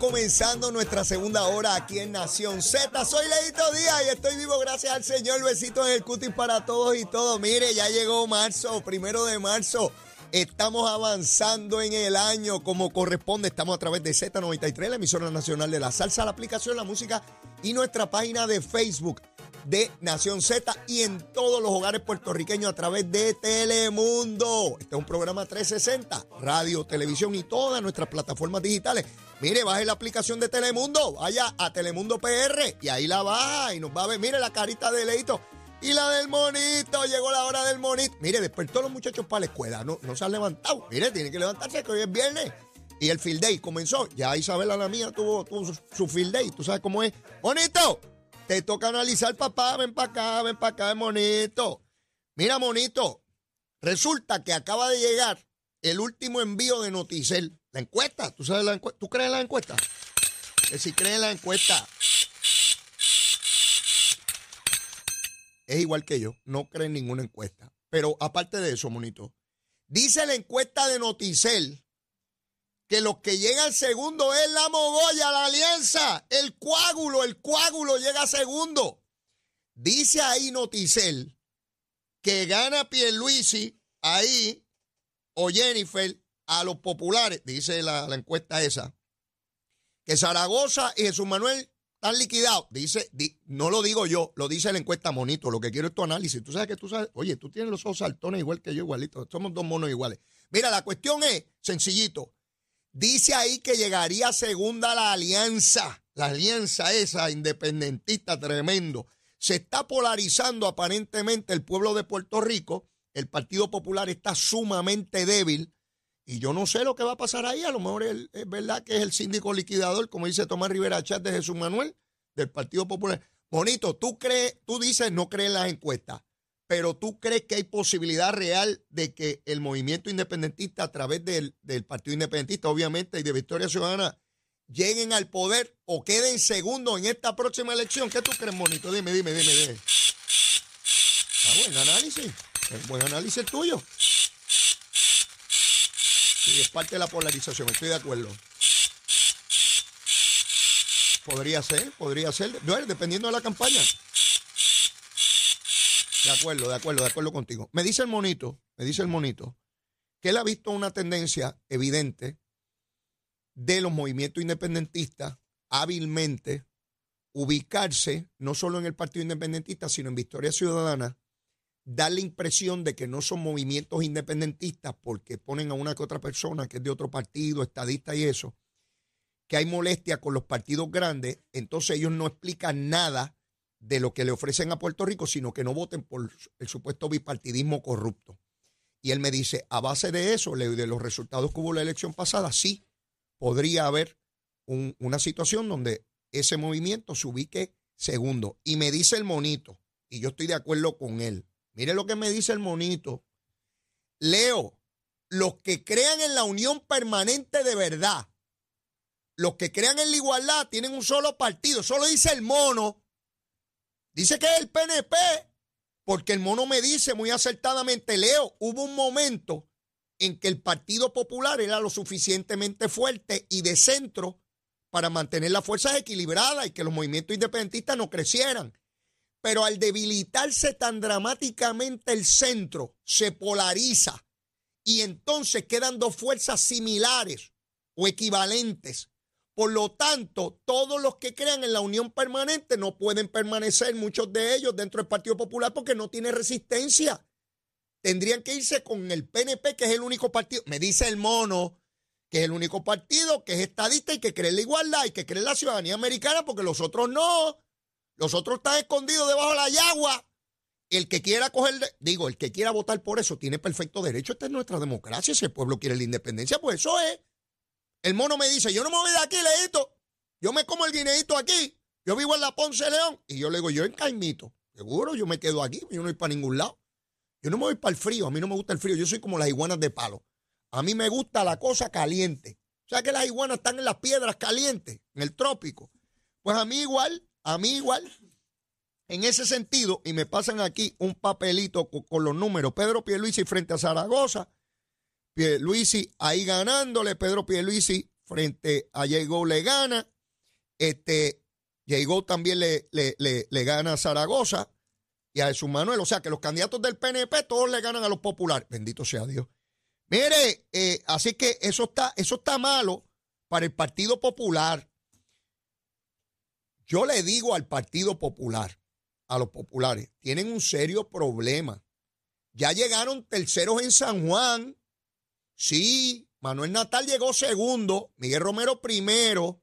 comenzando nuestra segunda hora aquí en Nación Z. Soy Leito Díaz y estoy vivo gracias al Señor. Besitos en el cutis para todos y todos. Mire, ya llegó marzo, primero de marzo. Estamos avanzando en el año como corresponde. Estamos a través de Z93, la emisora nacional de la salsa, la aplicación, la música y nuestra página de Facebook de Nación Z y en todos los hogares puertorriqueños a través de Telemundo. Este es un programa 360, radio, televisión y todas nuestras plataformas digitales. Mire, baje la aplicación de Telemundo, vaya a Telemundo PR y ahí la baja y nos va a ver. Mire la carita de Leito y la del monito. Llegó la hora del monito. Mire, despertó los muchachos para la escuela. No, no se han levantado. Mire, tiene que levantarse que hoy es viernes. Y el field day comenzó. Ya Isabela, la mía, tuvo, tuvo su, su field day. ¿Tú sabes cómo es? ¡Monito! Te toca analizar, papá. Ven para acá, ven para acá, monito. Mira, monito. Resulta que acaba de llegar el último envío de Noticel. La encuesta. ¿Tú sabes la encuesta? ¿Tú crees en la encuesta? Que si crees en la encuesta. Es igual que yo. No cree en ninguna encuesta. Pero aparte de eso, monito. Dice la encuesta de Noticel que los que llegan segundo es la mogolla, la alianza, el coágulo, el coágulo llega segundo. Dice ahí Noticel que gana Pierluisi ahí o Jennifer a los populares, dice la, encuesta esa, que Zaragoza y Jesús Manuel están liquidados. Dice, di- no lo digo yo, lo dice la encuesta monito. Lo que quiero es tu análisis. Tú sabes que tú sabes, oye, tú tienes los ojos saltones igual que yo, igualito. Somos dos monos iguales. Mira, la cuestión es sencillito. Dice ahí que llegaría segunda la alianza, la alianza esa independentista tremendo. Se está polarizando aparentemente el pueblo de Puerto Rico. El Partido Popular está sumamente débil. Y yo no sé lo que va a pasar ahí. A lo mejor es, verdad que es el síndico liquidador, como dice Tomás Rivera Chat de Jesús Manuel, del Partido Popular. Bonito, tú crees, tú dices no crees en las encuestas, pero tú crees que hay posibilidad real de que el movimiento independentista a través del, del Partido Independentista, obviamente, y de Victoria Ciudadana, lleguen al poder o queden segundos en esta próxima elección. ¿Qué tú crees, Monito? Dime, dime, dime, dime. Está buen análisis. Buen análisis el tuyo. Sí, es parte de la polarización, estoy de acuerdo. Podría ser, podría ser. Dependiendo de la campaña. De acuerdo, de acuerdo, de acuerdo contigo. Me dice el monito, me dice el monito, que él ha visto una tendencia evidente de los movimientos independentistas hábilmente ubicarse no solo en el Partido Independentista, sino en Victoria Ciudadana, dar la impresión de que no son movimientos independentistas porque ponen a una que otra persona que es de otro partido, estadista y eso, que hay molestia con los partidos grandes, entonces ellos no explican nada de lo que le ofrecen a Puerto Rico, sino que no voten por el supuesto bipartidismo corrupto. Y él me dice, a base de eso, de los resultados que hubo la elección pasada, sí, podría haber un- una situación donde ese movimiento se ubique segundo. Y me dice el monito, y yo estoy de acuerdo con él. Mire lo que me dice el monito. Leo, los que crean en la unión permanente de verdad, los que crean en la igualdad, tienen un solo partido. Solo dice el mono. Dice que es el PNP, porque el mono me dice muy acertadamente, Leo, hubo un momento en que el Partido Popular era lo suficientemente fuerte y de centro para mantener las fuerzas equilibradas y que los movimientos independentistas no crecieran. Pero al debilitarse tan dramáticamente el centro, se polariza y entonces quedan dos fuerzas similares o equivalentes. Por lo tanto, todos los que crean en la unión permanente no pueden permanecer, muchos de ellos, dentro del Partido Popular porque no tiene resistencia. Tendrían que irse con el PNP, que es el único partido. Me dice el mono que es el único partido que es estadista y que cree en la igualdad y que cree en la ciudadanía americana, porque los otros no. Los otros están escondidos debajo de la yagua. El que quiera coger, digo, el que quiera votar por eso tiene perfecto derecho. Esta es nuestra democracia. Si el pueblo quiere la independencia, pues eso es. El mono me dice, yo no me voy de aquí, leíto. Yo me como el guineíto aquí. Yo vivo en la Ponce León. Y yo le digo, yo en Caimito. Seguro, yo me quedo aquí. Yo no voy para ningún lado. Yo no me voy para el frío. A mí no me gusta el frío. Yo soy como las iguanas de palo. A mí me gusta la cosa caliente. O sea que las iguanas están en las piedras calientes, en el trópico. Pues a mí igual, a mí igual. En ese sentido, y me pasan aquí un papelito co- con, los números. Pedro Pierluisi frente a Zaragoza. Pierluisi ahí ganándole. Pedro Pierluisi frente a Diego le gana. Este, Diego también le, le, le, gana a Zaragoza y a Jesús Manuel. O sea que los candidatos del PNP todos le ganan a los populares. Bendito sea Dios. Mire, eh, así que eso está, eso está malo para el Partido Popular. Yo le digo al Partido Popular, a los populares, tienen un serio problema. Ya llegaron terceros en San Juan. Sí, Manuel Natal llegó segundo, Miguel Romero primero.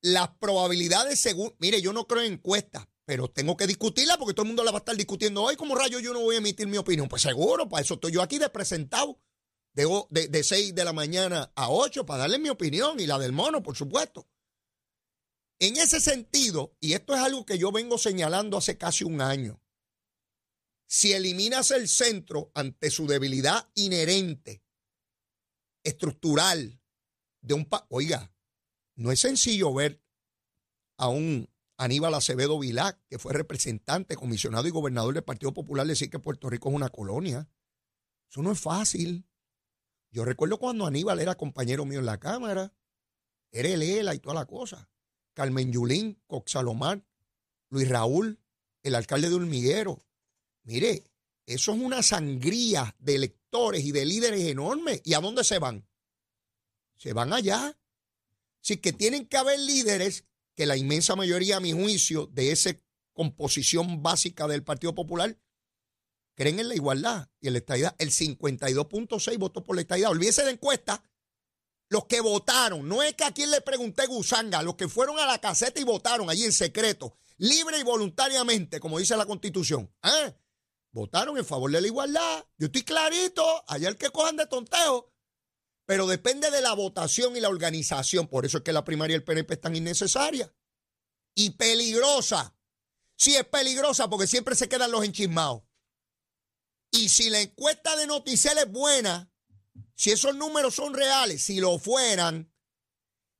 Las probabilidades según, mire, yo no creo en encuestas, pero tengo que discutirla porque todo el mundo la va a estar discutiendo hoy. como rayo yo no voy a emitir mi opinión? Pues seguro, para eso estoy yo aquí de presentado de, de, de 6 de la mañana a 8 para darle mi opinión y la del mono, por supuesto. En ese sentido, y esto es algo que yo vengo señalando hace casi un año, si eliminas el centro ante su debilidad inherente, estructural, de un... Oiga, no es sencillo ver a un Aníbal Acevedo Vilá, que fue representante, comisionado y gobernador del Partido Popular, decir que Puerto Rico es una colonia. Eso no es fácil. Yo recuerdo cuando Aníbal era compañero mío en la Cámara, era el ELA y toda la cosa. Carmen Yulín, Coxalomar, Luis Raúl, el alcalde de Hormiguero. Mire, eso es una sangría de electores y de líderes enormes. ¿Y a dónde se van? Se van allá. Así que tienen que haber líderes que la inmensa mayoría, a mi juicio, de esa composición básica del Partido Popular, creen en la igualdad y en la estadidad. El 52.6 votó por la estadidad. Olvídese de encuesta los que votaron, no es que a quien le pregunté gusanga, los que fueron a la caseta y votaron allí en secreto, libre y voluntariamente, como dice la Constitución, ¿eh? votaron en favor de la igualdad. Yo estoy clarito, allá el que cojan de tonteo. Pero depende de la votación y la organización. Por eso es que la primaria del PNP es tan innecesaria y peligrosa. Sí, es peligrosa porque siempre se quedan los enchismados. Y si la encuesta de Noticel es buena, si esos números son reales, si lo fueran,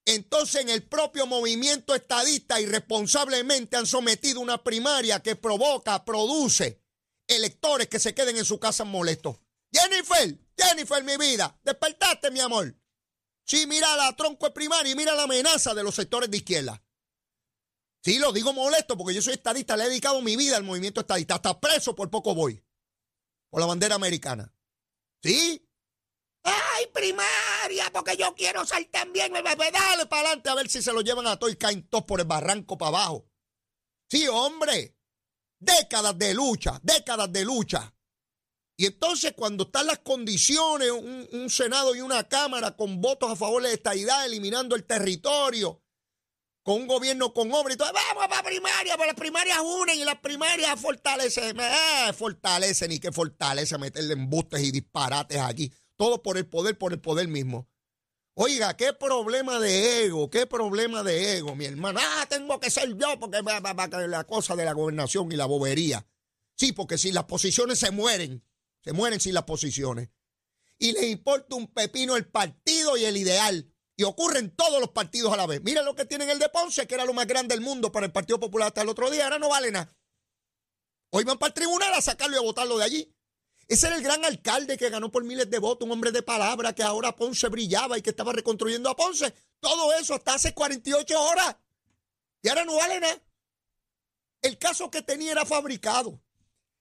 entonces en el propio movimiento estadista irresponsablemente han sometido una primaria que provoca, produce electores que se queden en su casa molestos. Jennifer, Jennifer, mi vida, despertaste, mi amor. Sí, mira la tronco de primaria y mira la amenaza de los sectores de izquierda. Sí, lo digo molesto porque yo soy estadista, le he dedicado mi vida al movimiento estadista. Hasta preso por poco voy. Por la bandera americana. Sí, ¡Ay, primaria! Porque yo quiero ser también. Dale para adelante a ver si se lo llevan a todo y caen todos por el barranco para abajo. Sí, hombre. Décadas de lucha, décadas de lucha. Y entonces, cuando están las condiciones, un, Senado y una Cámara con votos a favor de esta idea, eliminando el territorio, con un gobierno con obra y todo, vamos para primaria, porque las primarias unen y las primarias fortalecen, eh, fortalecen y que fortalece meterle embustes y disparates aquí. Todo por el poder, por el poder mismo. Oiga, qué problema de ego, qué problema de ego, mi hermano. Ah, tengo que ser yo porque va, la cosa de la gobernación y la bobería. Sí, porque si las posiciones se mueren, se mueren sin las posiciones. Y les importa un pepino el partido y el ideal. Y ocurren todos los partidos a la vez. Miren lo que tienen el de Ponce, que era lo más grande del mundo para el Partido Popular hasta el otro día. Ahora no vale nada. Hoy van para el tribunal a sacarlo y a votarlo de allí. Ese era el gran alcalde que ganó por miles de votos, un hombre de palabra que ahora Ponce brillaba y que estaba reconstruyendo a Ponce. Todo eso hasta hace 48 horas. Y ahora no vale nada. El caso que tenía era fabricado.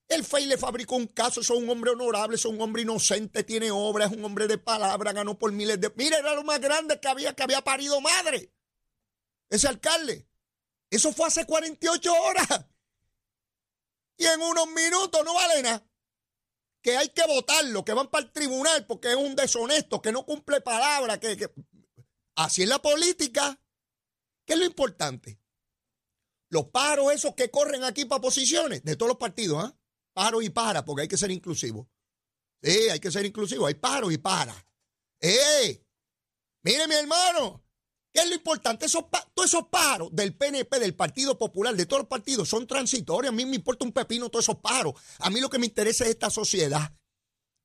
El FEI le fabricó un caso, es un hombre honorable, es un hombre inocente, tiene obra, es un hombre de palabra, ganó por miles de... Mira, era lo más grande que había, que había parido madre. Ese alcalde. Eso fue hace 48 horas. Y en unos minutos no vale nada que hay que votarlo, que van para el tribunal porque es un deshonesto, que no cumple palabra, que, así es la política. ¿Qué es lo importante? Los paros esos que corren aquí para posiciones de todos los partidos, ¿ah? Paro y para, porque hay que ser inclusivo. Sí, hay que ser inclusivo, hay paro y para. ¡Eh! Mire, mi hermano, ¿Qué es lo importante? Esos, todos esos paros del PNP, del Partido Popular, de todos los partidos, son transitorios. A mí me importa un pepino todos esos paros. A mí lo que me interesa es esta sociedad,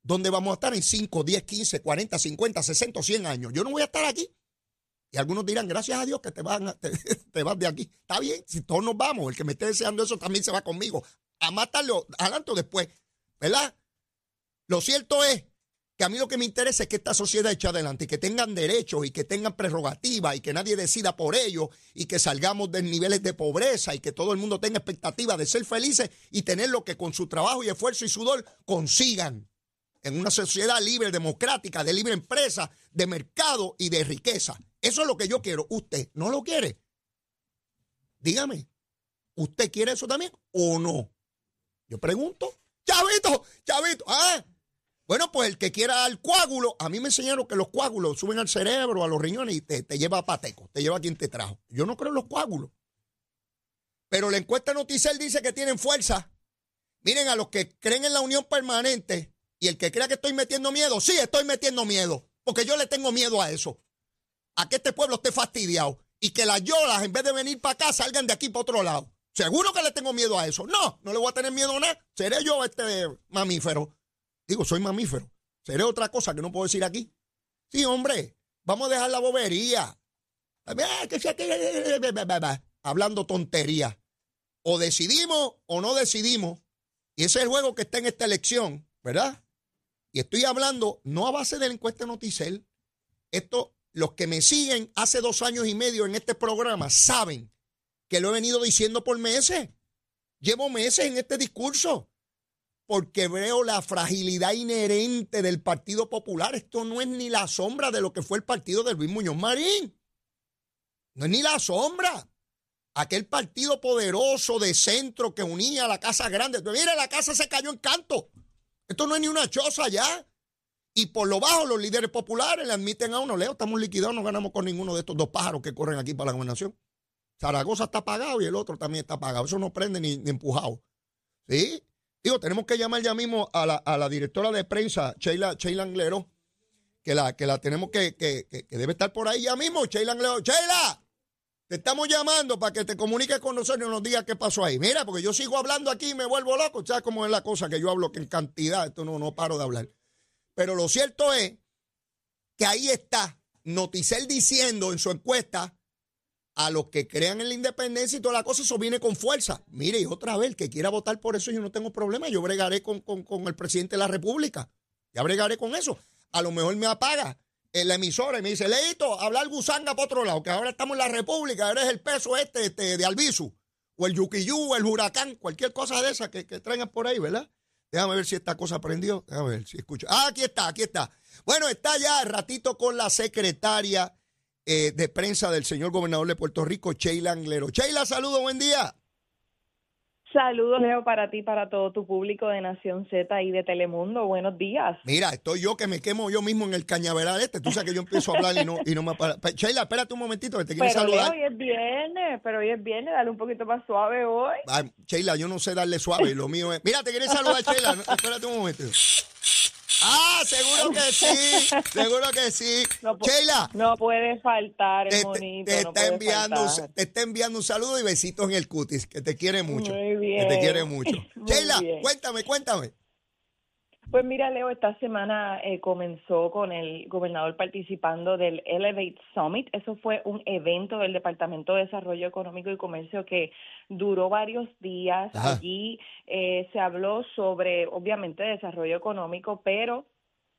donde vamos a estar en 5, 10, 15, 40, 50, 60, 100 años. Yo no voy a estar aquí. Y algunos dirán, gracias a Dios que te, van, te, vas de aquí. Está bien, si todos nos vamos, el que me esté deseando eso también se va conmigo. A matarlo adelante o después. ¿Verdad? Lo cierto es que a mí lo que me interesa es que esta sociedad eche adelante y que tengan derechos y que tengan prerrogativas y que nadie decida por ellos y que salgamos de niveles de pobreza y que todo el mundo tenga expectativa de ser felices y tener lo que con su trabajo y esfuerzo y sudor consigan en una sociedad libre, democrática, de libre empresa, de mercado y de riqueza. Eso es lo que yo quiero. ¿Usted no lo quiere? Dígame, ¿usted quiere eso también o no? Yo pregunto, chavito, chavito, ¿ah? Bueno, pues el que quiera el coágulo, a mí me enseñaron que los coágulos suben al cerebro, a los riñones y te, lleva a pateco, te lleva a quien te trajo. Yo no creo en los coágulos. Pero la encuesta Noticel dice que tienen fuerza. Miren, a los que creen en la unión permanente y el que crea que estoy metiendo miedo, sí, estoy metiendo miedo, porque yo le tengo miedo a eso. A que este pueblo esté fastidiado y que las yolas, en vez de venir para acá, salgan de aquí para otro lado. Seguro que le tengo miedo a eso. No, no le voy a tener miedo a nada. Seré yo este mamífero. Digo, soy mamífero. Seré otra cosa que no puedo decir aquí. Sí, hombre, vamos a dejar la bobería. Hablando tontería. O decidimos o no decidimos. Y ese es el juego que está en esta elección, ¿verdad? Y estoy hablando no a base de la encuesta Noticel. Esto, los que me siguen hace dos años y medio en este programa saben que lo he venido diciendo por meses. Llevo meses en este discurso porque veo la fragilidad inherente del Partido Popular. Esto no es ni la sombra de lo que fue el partido de Luis Muñoz Marín. No es ni la sombra. Aquel partido poderoso de centro que unía a la Casa Grande. Mire, la casa se cayó en canto. Esto no es ni una choza ya. Y por lo bajo, los líderes populares le admiten a uno, Leo, estamos liquidados, no ganamos con ninguno de estos dos pájaros que corren aquí para la gobernación. Zaragoza está pagado y el otro también está pagado. Eso no prende ni, ni empujado. ¿Sí? Digo, tenemos que llamar ya mismo a la, directora de prensa, Sheila, Sheila Anglero, que la, que la tenemos que, que, que, debe estar por ahí ya mismo. Sheila Anglero, Sheila, te estamos llamando para que te comuniques con nosotros y nos digas qué pasó ahí. Mira, porque yo sigo hablando aquí y me vuelvo loco. ¿Sabes cómo es la cosa? Que yo hablo en cantidad, esto no, no paro de hablar. Pero lo cierto es que ahí está Noticel diciendo en su encuesta a los que crean en la independencia y toda la cosa, eso viene con fuerza. Mire, y otra vez, el que quiera votar por eso, yo no tengo problema. Yo bregaré con, el presidente de la República. Ya bregaré con eso. A lo mejor me apaga en la emisora y me dice, Leito, hablar gusanga por otro lado, que ahora estamos en la República, eres el peso este, este de Albizu, o el Yuquiyú, o el huracán, cualquier cosa de esa que, que traigan por ahí, ¿verdad? Déjame ver si esta cosa aprendió. Déjame ver si escucho. Ah, aquí está, aquí está. Bueno, está ya ratito con la secretaria eh, de prensa del señor gobernador de Puerto Rico, Sheila Anglero. Sheila, saludo, buen día. Saludos, Leo, para ti, para todo tu público de Nación Z y de Telemundo. Buenos días. Mira, estoy yo que me quemo yo mismo en el cañaveral este. Tú sabes que yo empiezo a hablar y no, y no me para. Sheila, espérate un momentito que te quiero saludar. hoy es viernes, pero hoy es viernes, dale un poquito más suave hoy. Sheila, yo no sé darle suave, lo mío es... Mira, te quieres saludar, Sheila. espérate un momento. Ah, seguro que sí, seguro que sí. No, Sheila. No puede faltar el monito. Te, está enviando, te está enviando un saludo y besitos en el cutis, que te quiere mucho. Muy bien. Que te quiere mucho. Sheila, cuéntame, cuéntame. Pues mira, Leo, esta semana eh, comenzó con el gobernador participando del Elevate Summit. Eso fue un evento del Departamento de Desarrollo Económico y Comercio que duró varios días. Allí eh, se habló sobre, obviamente, desarrollo económico, pero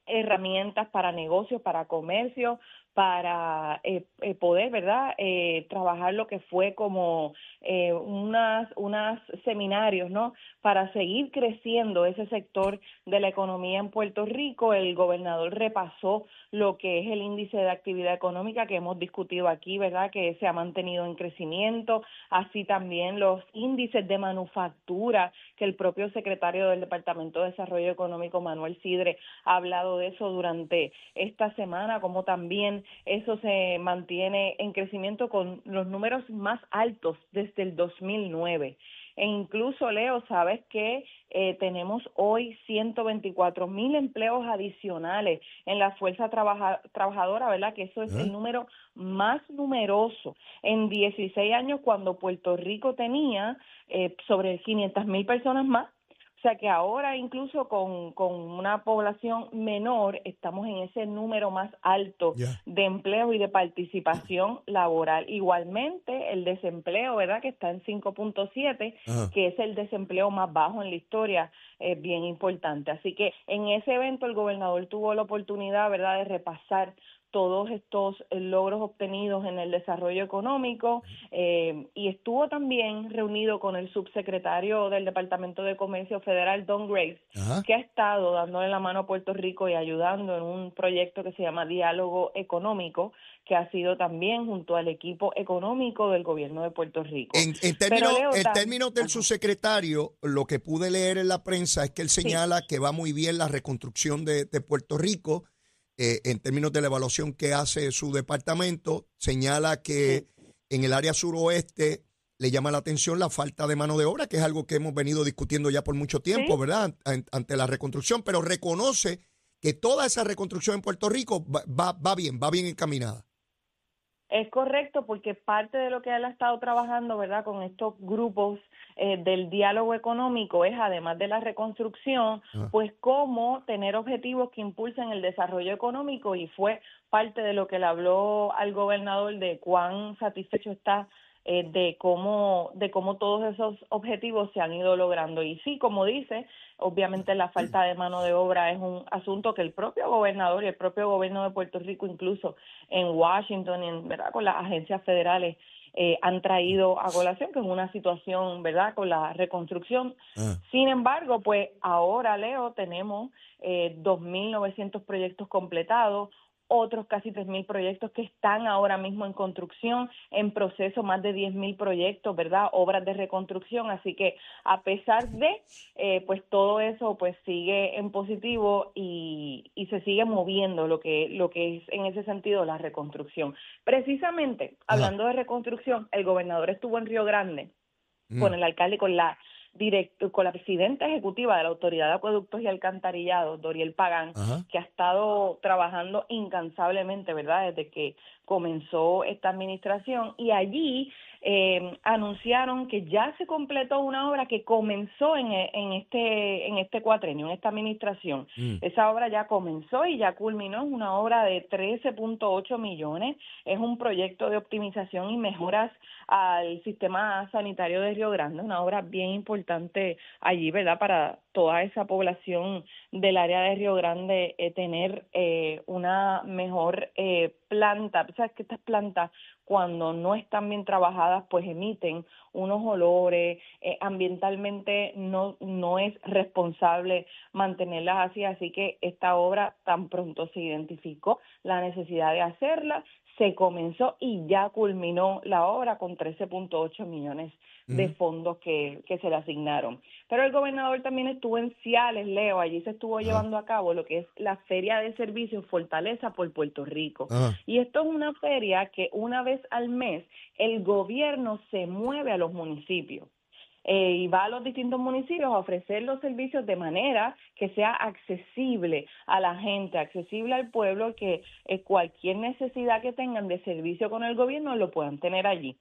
herramientas para negocios, para comercio, para eh, eh, poder, ¿verdad?, eh, trabajar lo que fue como eh, unas, unas seminarios, ¿no?, para seguir creciendo ese sector de la economía en Puerto Rico. El gobernador repasó lo que es el índice de actividad económica que hemos discutido aquí, ¿verdad?, que se ha mantenido en crecimiento, así también los índices de manufactura, que el propio secretario del Departamento de Desarrollo Económico, Manuel Sidre, ha hablado de eso durante esta semana, como también eso se mantiene en crecimiento con los números más altos desde el 2009. E incluso, Leo, sabes que eh, tenemos hoy 124 mil empleos adicionales en la fuerza trabajadora, ¿verdad? Que eso es el número más numeroso. En 16 años, cuando Puerto Rico tenía eh, sobre 500 mil personas más sea que ahora incluso con, con una población menor estamos en ese número más alto de empleo y de participación laboral. Igualmente el desempleo, ¿verdad? Que está en 5.7, que es el desempleo más bajo en la historia, es bien importante. Así que en ese evento el gobernador tuvo la oportunidad, ¿verdad?, de repasar todos estos eh, logros obtenidos en el desarrollo económico eh, y estuvo también reunido con el subsecretario del Departamento de Comercio Federal, Don Graves, que ha estado dándole la mano a Puerto Rico y ayudando en un proyecto que se llama Diálogo Económico, que ha sido también junto al equipo económico del gobierno de Puerto Rico. En, términos, del subsecretario, lo que pude leer en la prensa es que él señala que va muy bien la reconstrucción de Puerto Rico eh, en términos de la evaluación que hace su departamento, señala que en el área suroeste le llama la atención la falta de mano de obra, que es algo que hemos venido discutiendo ya por mucho tiempo, ¿verdad? Ante la reconstrucción, pero reconoce que toda esa reconstrucción en Puerto Rico va, va bien, va bien encaminada. Es correcto, porque parte de lo que él ha estado trabajando, ¿verdad?, con estos grupos eh, del diálogo económico es, además de la reconstrucción, ah. pues cómo tener objetivos que impulsen el desarrollo económico y fue parte de lo que le habló al gobernador de cuán satisfecho está eh, de cómo de cómo todos esos objetivos se han ido logrando. Y sí como dice obviamente la falta de mano de obra es un asunto que el propio gobernador y el propio gobierno de Puerto Rico incluso en Washington y en verdad con las agencias federales eh, han traído a colación que es una situación verdad con la reconstrucción. Ah. sin embargo pues ahora Leo tenemos eh, 2.900 proyectos completados otros casi 3.000 proyectos que están ahora mismo en construcción, en proceso más de 10.000 proyectos, ¿verdad? Obras de reconstrucción, así que a pesar de, eh, pues todo eso pues sigue en positivo y, y, se sigue moviendo lo que, lo que es en ese sentido la reconstrucción. Precisamente, hablando de reconstrucción, el gobernador estuvo en Río Grande mm. con el alcalde, con la directo con la presidenta ejecutiva de la Autoridad de Acueductos y Alcantarillados, Doriel Pagán, que ha estado trabajando incansablemente, ¿verdad? Desde que comenzó esta administración y allí eh, anunciaron que ya se completó una obra que comenzó en, en este en este cuatrenio, en esta administración. Mm. Esa obra ya comenzó y ya culminó, es una obra de 13.8 millones, es un proyecto de optimización y mejoras al sistema sanitario de Río Grande, una obra bien importante allí, ¿verdad? Para toda esa población del área de Río Grande eh, tener eh, una mejor eh, planta. Sabes que estas plantas cuando no están bien trabajadas pues emiten unos olores, eh, ambientalmente no, no es responsable mantenerlas así, así que esta obra tan pronto se identificó la necesidad de hacerla, se comenzó y ya culminó la obra con 13.8 millones de fondos que, que se le asignaron. Pero el gobernador también estuvo en Ciales, Leo, allí se estuvo llevando a cabo lo que es la Feria de Servicios Fortaleza por Puerto Rico. Y esto es una feria que una vez al mes el gobierno se mueve a los municipios. Eh, y va a los distintos municipios a ofrecer los servicios de manera que sea accesible a la gente, accesible al pueblo, que eh, cualquier necesidad que tengan de servicio con el gobierno lo puedan tener allí.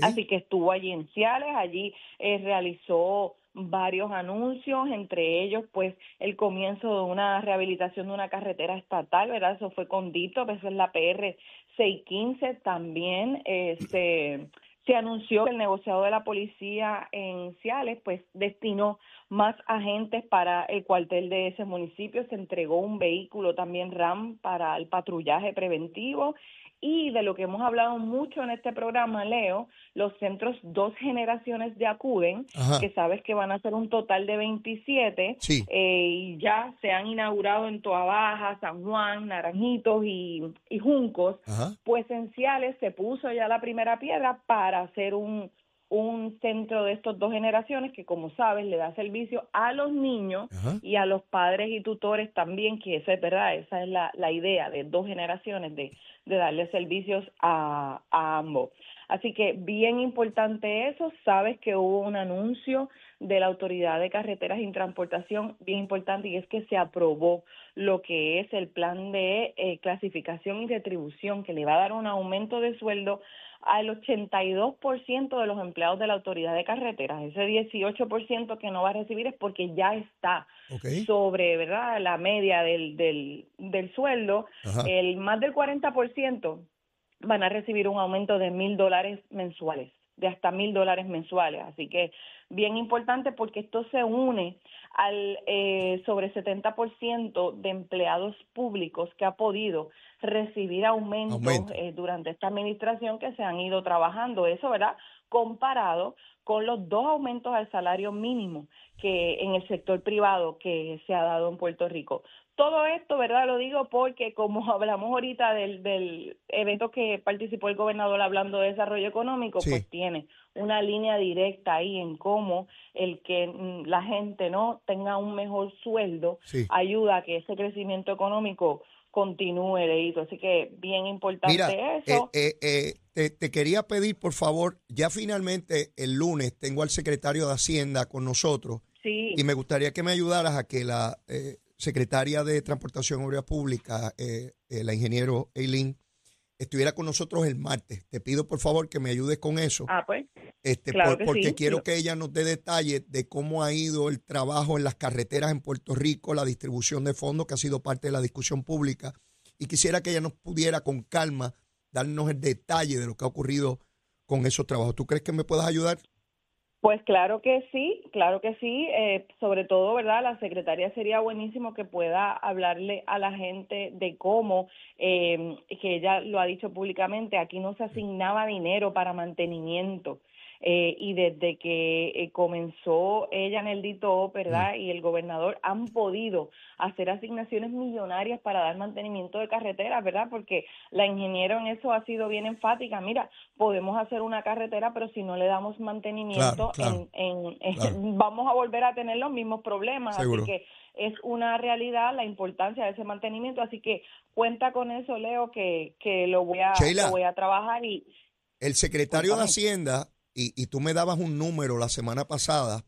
Así que estuvo allí en Ciales, allí eh, realizó varios anuncios, entre ellos pues el comienzo de una rehabilitación de una carretera estatal, ¿verdad? Eso fue con Dito, eso es la PR 615, también eh, se se anunció que el negociado de la policía en Ciales pues destinó más agentes para el cuartel de ese municipio, se entregó un vehículo también RAM para el patrullaje preventivo y de lo que hemos hablado mucho en este programa, Leo, los centros dos generaciones de acuden, que sabes que van a ser un total de 27, eh, y ya se han inaugurado en Toa Baja, San Juan, Naranjitos y, y Juncos, pues en Ciales se puso ya la primera piedra para hacer un, un centro de estos dos generaciones que, como sabes, le da servicio a los niños y a los padres y tutores también, que esa es verdad, esa es la, la idea de dos generaciones, de, de darle servicios a, a ambos. Así que bien importante eso, sabes que hubo un anuncio de la Autoridad de Carreteras y Transportación bien importante y es que se aprobó lo que es el plan de eh, clasificación y retribución que le va a dar un aumento de sueldo al 82% de los empleados de la autoridad de carreteras. Ese 18% que no va a recibir es porque ya está sobre verdad la media del, del, del sueldo. El más del 40% van a recibir un aumento de mil dólares mensuales de hasta mil dólares mensuales. Así que bien importante porque esto se une al eh, sobre 70% de empleados públicos que ha podido recibir aumentos eh, durante esta administración que se han ido trabajando. Eso, ¿verdad? Comparado con los dos aumentos al salario mínimo que en el sector privado que se ha dado en Puerto Rico. Todo esto, ¿verdad? Lo digo porque como hablamos ahorita del, del evento que participó el gobernador hablando de desarrollo económico, pues tiene una línea directa ahí en cómo el que mm, la gente no tenga un mejor sueldo ayuda a que ese crecimiento económico continúe, Leito. Así que bien importante eso. Eh, eh, eh, te, quería pedir, por favor, ya finalmente el lunes tengo al secretario de Hacienda con nosotros. Sí. Y me gustaría que me ayudaras a que la secretaria de Transportación y Obras Públicas, la ingeniero Eileen, estuviera con nosotros el martes. Te pido por favor que me ayudes con eso. Ah, pues. Este, porque quiero que ella nos dé detalles de cómo ha ido el trabajo en las carreteras en Puerto Rico, la distribución de fondos que ha sido parte de la discusión pública. Y quisiera que ella nos pudiera con calma darnos el detalle de lo que ha ocurrido con esos trabajos. ¿Tú crees que me puedas ayudar? Pues claro que sí, claro que sí. Eh, sobre todo, ¿verdad? La secretaria sería buenísimo que pueda hablarle a la gente de cómo, eh, que ella lo ha dicho públicamente, aquí no se asignaba dinero para mantenimiento. Eh, y desde que eh, comenzó ella en el DITO, ¿verdad? Y el gobernador han podido hacer asignaciones millonarias para dar mantenimiento de carreteras, ¿verdad? Porque la ingeniero en eso ha sido bien enfática. Mira, podemos hacer una carretera, pero si no le damos mantenimiento, En, vamos a volver a tener los mismos problemas. Así que es una realidad la importancia de ese mantenimiento. Así que cuenta con eso, Leo, que, que lo, voy a, lo voy a trabajar y... El secretario de Hacienda y, y tú me dabas un número la semana pasada,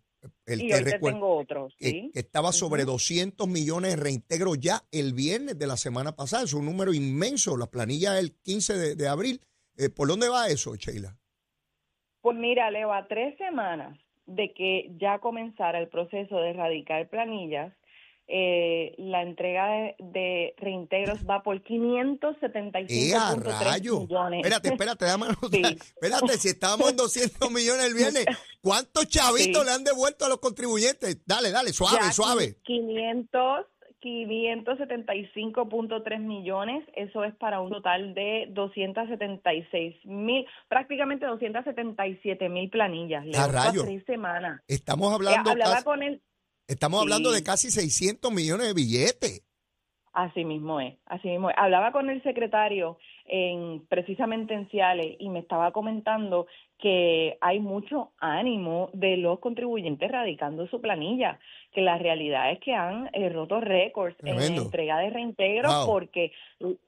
el que tengo otro, que, estaba sobre 200 millones de reintegro ya el viernes de la semana pasada. Es un número inmenso. La planilla el 15 de, abril. Eh, ¿Por dónde va eso, Sheila? Pues mira, Leo, a tres semanas de que ya comenzara el proceso de erradicar planillas, eh, la entrega de, reintegros va por 575.3 millones. Espérate, espérate, dame espérate, si estábamos en 200 millones el viernes, ¿cuántos chavitos le han devuelto a los contribuyentes? Dale, dale, suave, suave. 500 575.3 millones, eso es para un total de 276 mil, prácticamente 277 mil planillas. A rayos. Tres semanas. Estamos hablando. hablaba con Estamos hablando de casi 600 millones de billetes. Así mismo es, así mismo es. Hablaba con el secretario en precisamente en Ciales y me estaba comentando que hay mucho ánimo de los contribuyentes radicando su planilla, que la realidad es que han eh, roto récords en la entrega de reintegro porque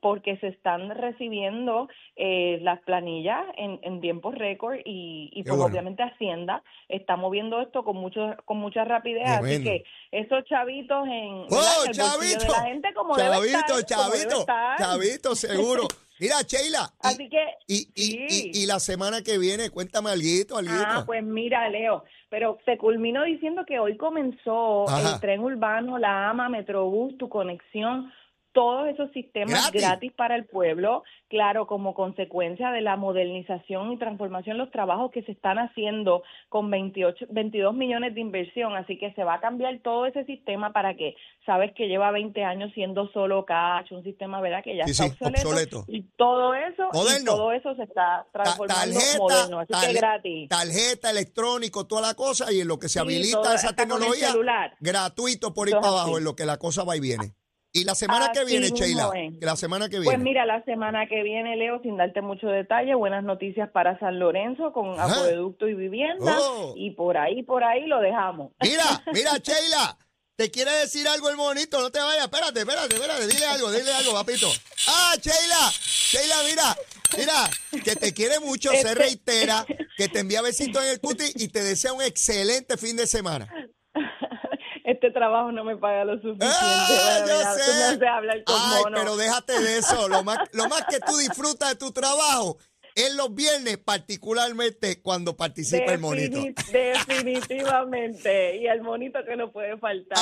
porque se están recibiendo eh, las planillas en, en tiempos récord y, y pues obviamente Hacienda está moviendo esto con mucho con mucha rapidez, así que esos chavitos en, ¡Oh, chavito! de la gente como chavito, chavito, chavito, seguro. Mira, Sheila. Así que. Y, y, la semana que viene, cuéntame algo, algo. Ah, pues mira, Leo. Pero se culminó diciendo que hoy comenzó el tren urbano, la AMA, Metrobús, tu conexión todos esos sistemas gratis. para el pueblo, claro, como consecuencia de la modernización y transformación, los trabajos que se están haciendo con 28, 22 millones de inversión, así que se va a cambiar todo ese sistema para que, sabes que lleva 20 años siendo solo cash, un sistema, ¿verdad? Que ya está obsoleto, Y todo eso, todo eso se está transformando moderno, así que gratis. Tarjeta, electrónico, toda la cosa, y en lo que se habilita esa tecnología, gratuito por ir para abajo, en lo que la cosa va y viene. ¿Y la semana que viene, Sheila? La semana que pues viene. Pues mira, la semana que viene, Leo, sin darte mucho detalle, buenas noticias para San Lorenzo con acueducto y vivienda. Oh. Y por ahí, por ahí lo dejamos. Mira, mira, Sheila. ¿Te quiere decir algo el monito? No te vayas. Espérate, espérate, espérate. Dile algo, dile algo, papito. Ah, Sheila. Sheila, mira. Mira, que te quiere mucho, se este reitera, que te envía besitos en el cuti y te desea un excelente fin de semana este trabajo no me paga lo suficiente. ¡Ah, yo sé. Ay, pero déjate de eso. Lo más, lo más que tú disfrutas de tu trabajo en los viernes, particularmente cuando participa el monito. Definitivamente. Y el monito que no puede faltar.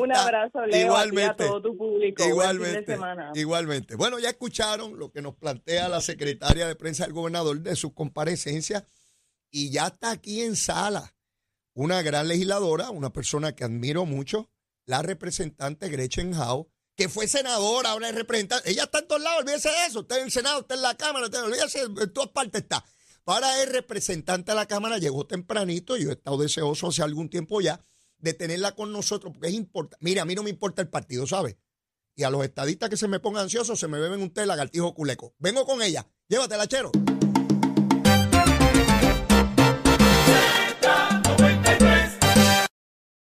Un abrazo, Leo, igualmente, a todo tu público. Igualmente. semana. Igualmente. Bueno, ya escucharon lo que nos plantea la secretaria de prensa del gobernador de su comparecencia y ya está aquí en sala una gran legisladora, una persona que admiro mucho, la representante Gretchen Howe, que fue senadora, ahora es representante. Ella está en todos lados, olvídese de eso. Está en el Senado, está en la Cámara, olvídese, en todas partes está. Ahora es representante de la Cámara, llegó tempranito, yo he estado deseoso hace algún tiempo ya de tenerla con nosotros, porque es importante. Mira, a mí no me importa el partido, ¿sabes? Y a los estadistas que se me pongan ansiosos se me beben un té lagartijo culeco. Vengo con ella. Llévatela, chero.